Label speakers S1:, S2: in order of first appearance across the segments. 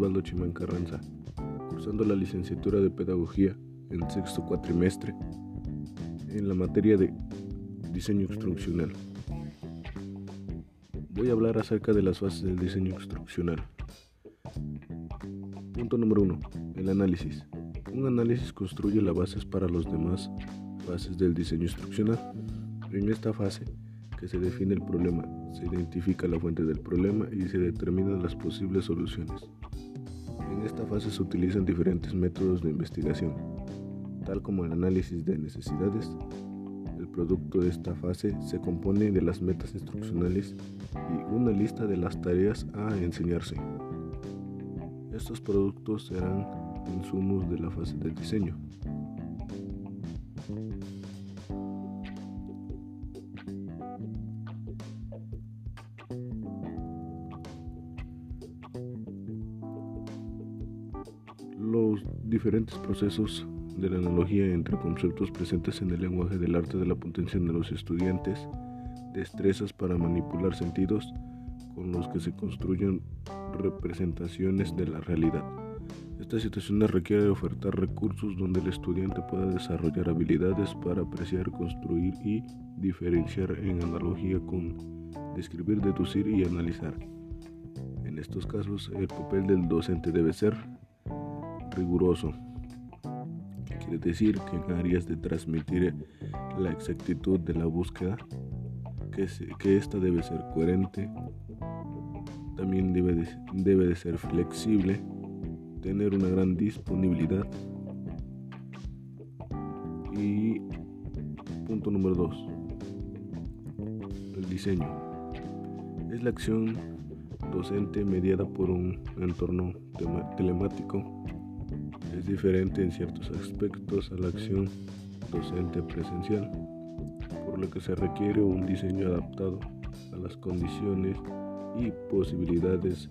S1: Osvaldo Chimán Carranza, cursando la licenciatura de Pedagogía en sexto cuatrimestre en la materia de diseño instruccional. Voy a hablar acerca de las fases del diseño instruccional. Punto número 1. El análisis. Un análisis construye las bases para las demás fases del diseño instruccional. En esta fase, que se define el problema, se identifica la fuente del problema y se determinan las posibles soluciones. En esta fase se utilizan diferentes métodos de investigación, tal como el análisis de necesidades. El producto de esta fase se compone de las metas instruccionales y una lista de las tareas a enseñarse. Estos productos serán insumos de la fase de diseño. Diferentes procesos de la analogía entre conceptos presentes en el lenguaje del arte de la potencia de los estudiantes, destrezas para manipular sentidos con los que se construyen representaciones de la realidad. Esta situación requiere ofertar recursos donde el estudiante pueda desarrollar habilidades para apreciar, construir y diferenciar en analogía con describir, deducir y analizar. En estos casos, el papel del docente debe ser riguroso, quiere decir que en áreas de transmitir la exactitud de la búsqueda, que, que esta debe ser coherente, también debe de, ser flexible, tener una gran disponibilidad. Y punto número 2. El diseño. Es la acción docente mediada por un entorno telemático. Es diferente en ciertos aspectos a la acción docente presencial, por lo que se requiere un diseño adaptado a las condiciones y posibilidades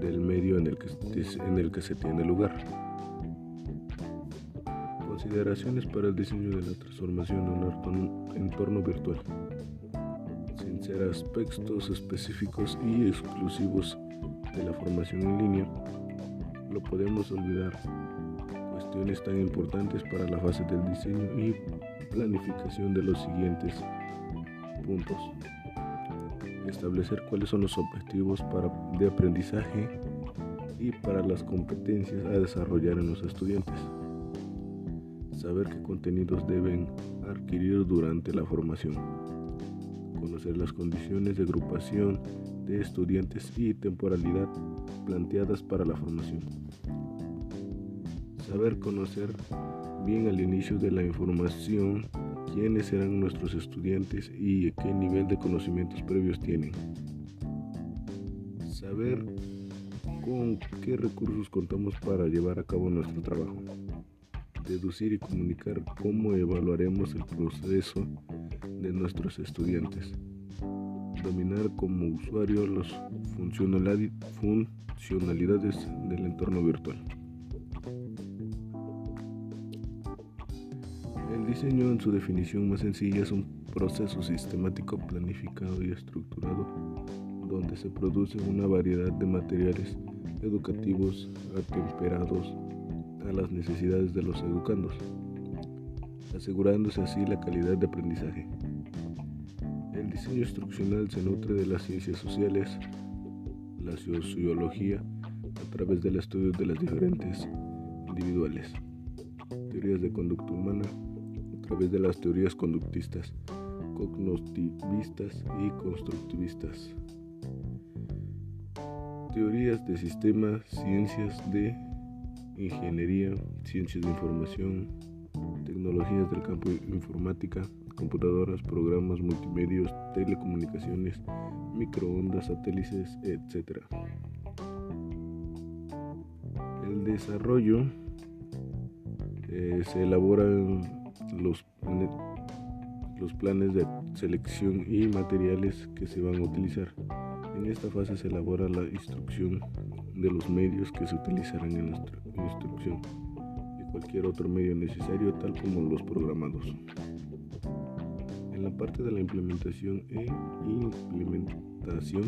S1: del medio en el que, se tiene lugar. Consideraciones para el diseño de la transformación en un entorno virtual. Sin ser aspectos específicos y exclusivos de la formación en línea, lo podemos olvidar. Cuestiones tan importantes para la fase del diseño y planificación de los siguientes puntos establecer cuáles son los objetivos para, de aprendizaje y para las competencias a desarrollar en los estudiantes. Saber qué contenidos deben adquirir durante la formación. Conocer las condiciones de agrupación de estudiantes y temporalidad planteadas para la formación. Saber conocer bien al inicio de la información quiénes serán nuestros estudiantes y qué nivel de conocimientos previos tienen. Saber con qué recursos contamos para llevar a cabo nuestro trabajo. Deducir y comunicar cómo evaluaremos el proceso de nuestros estudiantes. Dominar como usuario las funcionalidades del entorno virtual. El diseño en su definición más sencilla es un proceso sistemático, planificado y estructurado donde se produce una variedad de materiales educativos atemperados a las necesidades de los educandos, asegurándose así la calidad de aprendizaje. El diseño instruccional se nutre de las ciencias sociales, la sociología, a través del estudio de las diferentes individuales, teorías de conducta humana, través de las teorías conductistas, cognoscivistas y constructivistas. Teorías de sistemas, ciencias de ingeniería, ciencias de información, tecnologías del campo informática, computadoras, programas, multimedios, telecomunicaciones, microondas, satélites, etc. El desarrollo eh, se elabora los, los planes de selección y materiales que se van a utilizar. En esta fase se elabora la instrucción de los medios que se utilizarán en la instrucción y cualquier otro medio necesario tal como los programados. En la parte de la implementación e implementación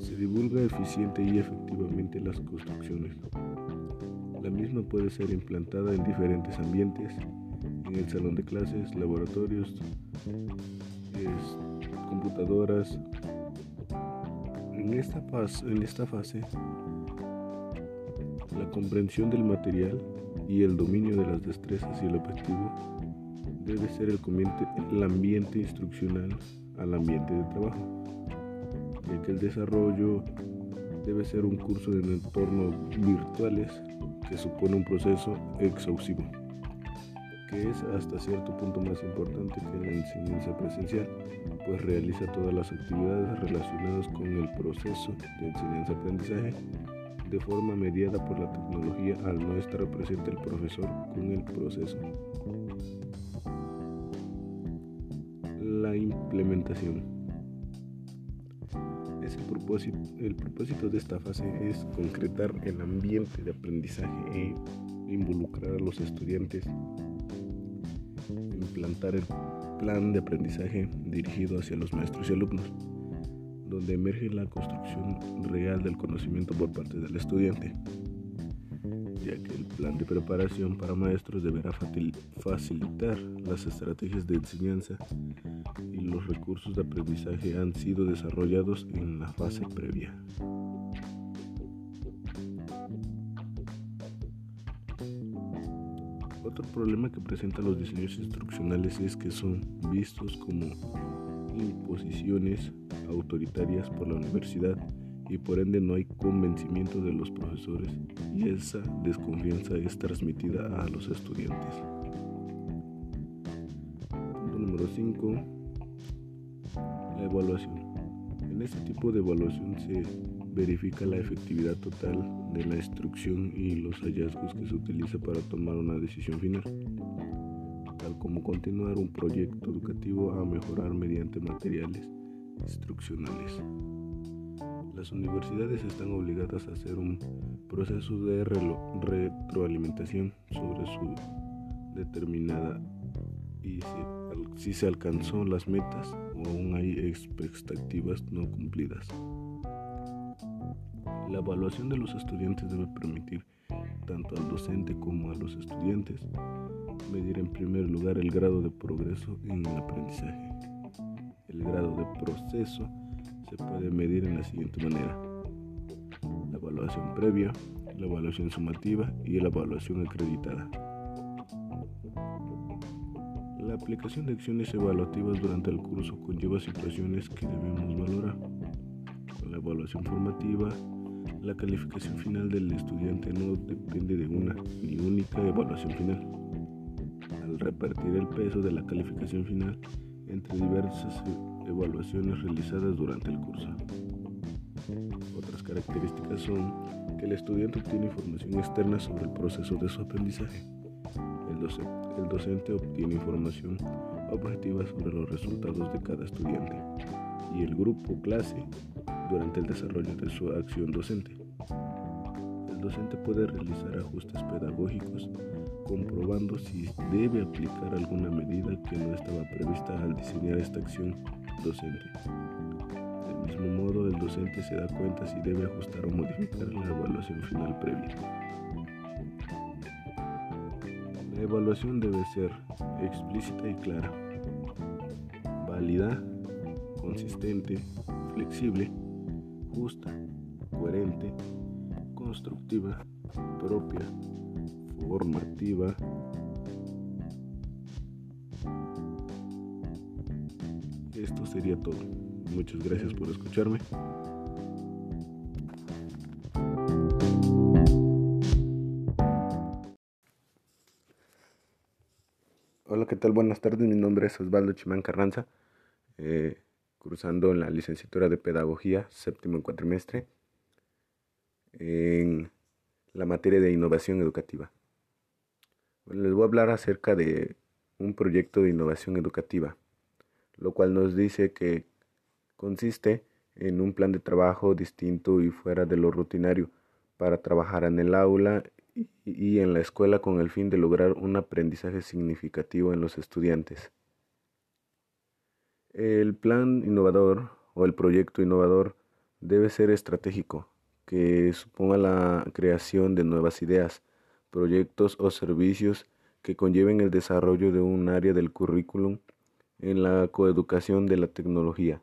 S1: Se divulga eficiente y efectivamente las construcciones. La misma puede ser implantada en diferentes ambientes, en el salón de clases, laboratorios, computadoras. En esta, fase, la comprensión del material y el dominio de las destrezas y el objetivo debe ser el, el ambiente instruccional al ambiente de trabajo, ya que el desarrollo debe ser un curso en entornos virtuales que supone un proceso exhaustivo, que es hasta cierto punto más importante que la enseñanza presencial, pues realiza todas las actividades relacionadas con el proceso de enseñanza-aprendizaje de forma mediada por la tecnología al no estar presente el profesor con el proceso. La implementación el propósito de esta fase es concretar el ambiente de aprendizaje e involucrar a los estudiantes, implantar el plan de aprendizaje dirigido hacia los maestros y alumnos, donde emerge la construcción real del conocimiento por parte del estudiante, ya que el plan de preparación para maestros deberá facilitar las estrategias de enseñanza y los recursos de aprendizaje han sido desarrollados en la fase previa. Otro problema que presentan los diseños instruccionales es que son vistos como imposiciones autoritarias por la universidad y por ende no hay convencimiento de los profesores y esa desconfianza es transmitida a los estudiantes. Punto número 5 la evaluación. En este tipo de evaluación se verifica la efectividad total de la instrucción y los hallazgos que se utiliza para tomar una decisión final, tal como continuar un proyecto educativo a mejorar mediante materiales instruccionales. Las universidades están obligadas a hacer un proceso de retroalimentación sobre su determinada y si se alcanzó las metas o aún hay expectativas no cumplidas. La evaluación de los estudiantes debe permitir tanto al docente como a los estudiantes medir en primer lugar el grado de progreso en el aprendizaje. El grado de proceso se puede medir en la siguiente manera. La evaluación previa, la evaluación sumativa y la evaluación acreditada. La aplicación de acciones evaluativas durante el curso conlleva situaciones que debemos valorar. Con la evaluación formativa, la calificación final del estudiante no depende de una ni única evaluación final. Al repartir el peso de la calificación final entre diversas evaluaciones realizadas durante el curso. Otras características son que el estudiante obtiene información externa sobre el proceso de su aprendizaje el docente obtiene información objetiva sobre los resultados de cada estudiante y el grupo clase durante el desarrollo de su acción docente. El docente puede realizar ajustes pedagógicos comprobando si debe aplicar alguna medida que no estaba prevista al diseñar esta acción docente. Del mismo modo, el docente se da cuenta si debe ajustar o modificar la evaluación final previa. La evaluación debe ser explícita y clara, válida, consistente, flexible, justa, coherente, constructiva, propia, formativa. Esto sería todo. Muchas gracias por escucharme. Hola, ¿qué tal? Buenas tardes. Mi nombre es Osvaldo Chimán Carranza, eh, cursando en la licenciatura de Pedagogía, séptimo cuatrimestre, en la materia de innovación educativa. les voy a hablar acerca de un proyecto de innovación educativa, lo cual nos dice que consiste en un plan de trabajo distinto y fuera de lo rutinario para trabajar en el aula y en la escuela con el fin de lograr un aprendizaje significativo en los estudiantes. El plan innovador o el proyecto innovador debe ser estratégico, que suponga la creación de nuevas ideas, proyectos o servicios que conlleven el desarrollo de un área del currículum en la coeducación de la tecnología,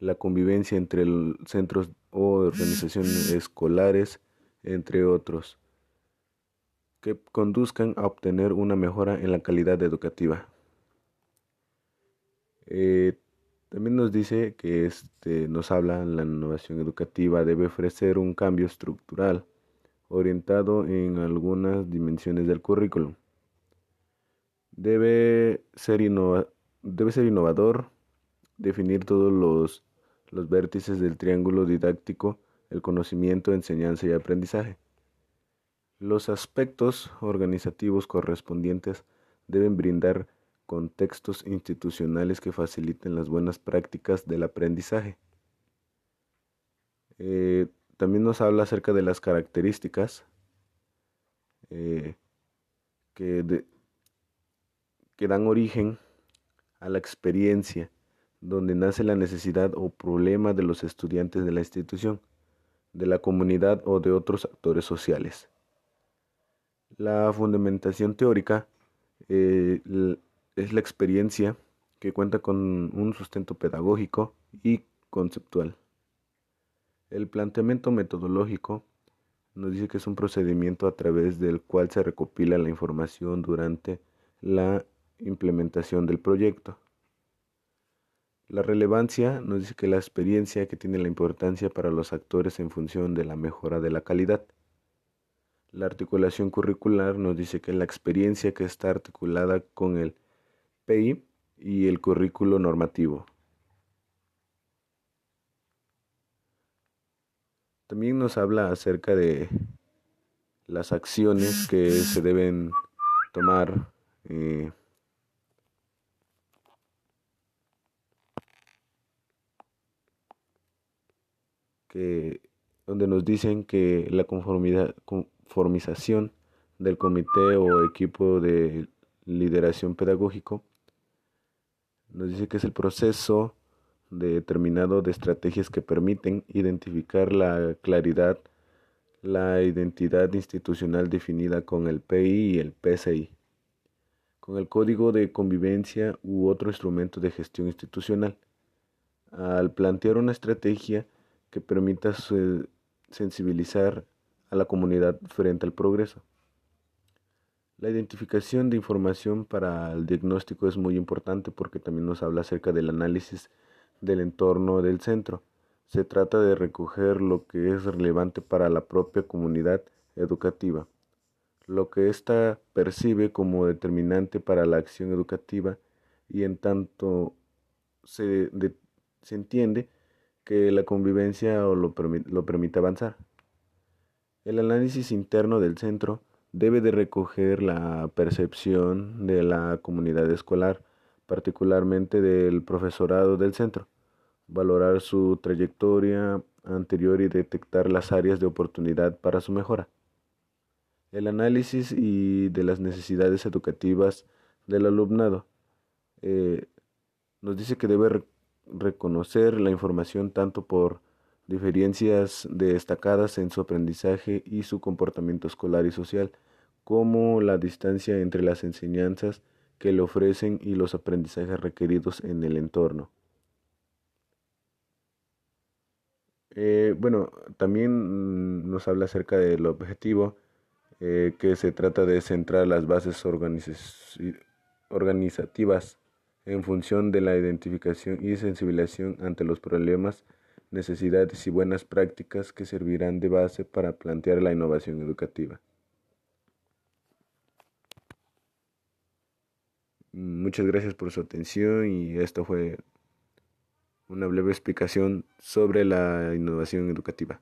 S1: la convivencia entre centros o organizaciones escolares, entre otros, que conduzcan a obtener una mejora en la calidad educativa. Eh, también nos dice que este, nos habla la innovación educativa debe ofrecer un cambio estructural orientado en algunas dimensiones del currículum. Debe ser, debe ser innovador, definir todos los, los vértices del triángulo didáctico, el conocimiento, enseñanza y aprendizaje. Los aspectos organizativos correspondientes deben brindar contextos institucionales que faciliten las buenas prácticas del aprendizaje. Eh, también nos habla acerca de las características eh, que, dan origen a la experiencia, donde nace la necesidad o problema de los estudiantes de la institución, de la comunidad o de otros actores sociales. La fundamentación teórica eh, es la experiencia que cuenta con un sustento pedagógico y conceptual. El planteamiento metodológico nos dice que es un procedimiento a través del cual se recopila la información durante la implementación del proyecto. La relevancia nos dice que la experiencia que tiene la importancia para los actores en función de la mejora de la calidad. La articulación curricular nos dice que la experiencia que está articulada con el y el currículo normativo. También nos habla acerca de las acciones que se deben tomar eh, que donde nos dicen que la conformidad, conformización del comité o equipo de lideración pedagógico nos dice que es el proceso determinado de estrategias que permiten identificar la claridad, la identidad institucional definida con el PI y el PCI, con el código de convivencia u otro instrumento de gestión institucional. Al plantear una estrategia que permita sensibilizar a la comunidad frente al progreso. La identificación de información para el diagnóstico es muy importante porque también nos habla acerca del análisis del entorno del centro. Se trata de recoger lo que es relevante para la propia comunidad educativa, lo que ésta percibe como determinante para la acción educativa y en tanto se, se entiende que la convivencia lo, lo permite avanzar. El análisis interno del centro debe de recoger la percepción de la comunidad escolar, particularmente del profesorado del centro, valorar su trayectoria anterior y detectar las áreas de oportunidad para su mejora. El análisis y de las necesidades educativas del alumnado eh, nos dice que debe reconocer la información tanto por diferencias destacadas en su aprendizaje y su comportamiento escolar y social, como la distancia entre las enseñanzas que le ofrecen y los aprendizajes requeridos en el entorno. Eh, bueno, también mm, nos habla acerca del objetivo, eh, que se trata de centrar las bases organizativas en función de la identificación y sensibilización ante los problemas necesidades y buenas prácticas que servirán de base para plantear la innovación educativa. Muchas gracias por su atención y esto fue una breve explicación sobre la innovación educativa.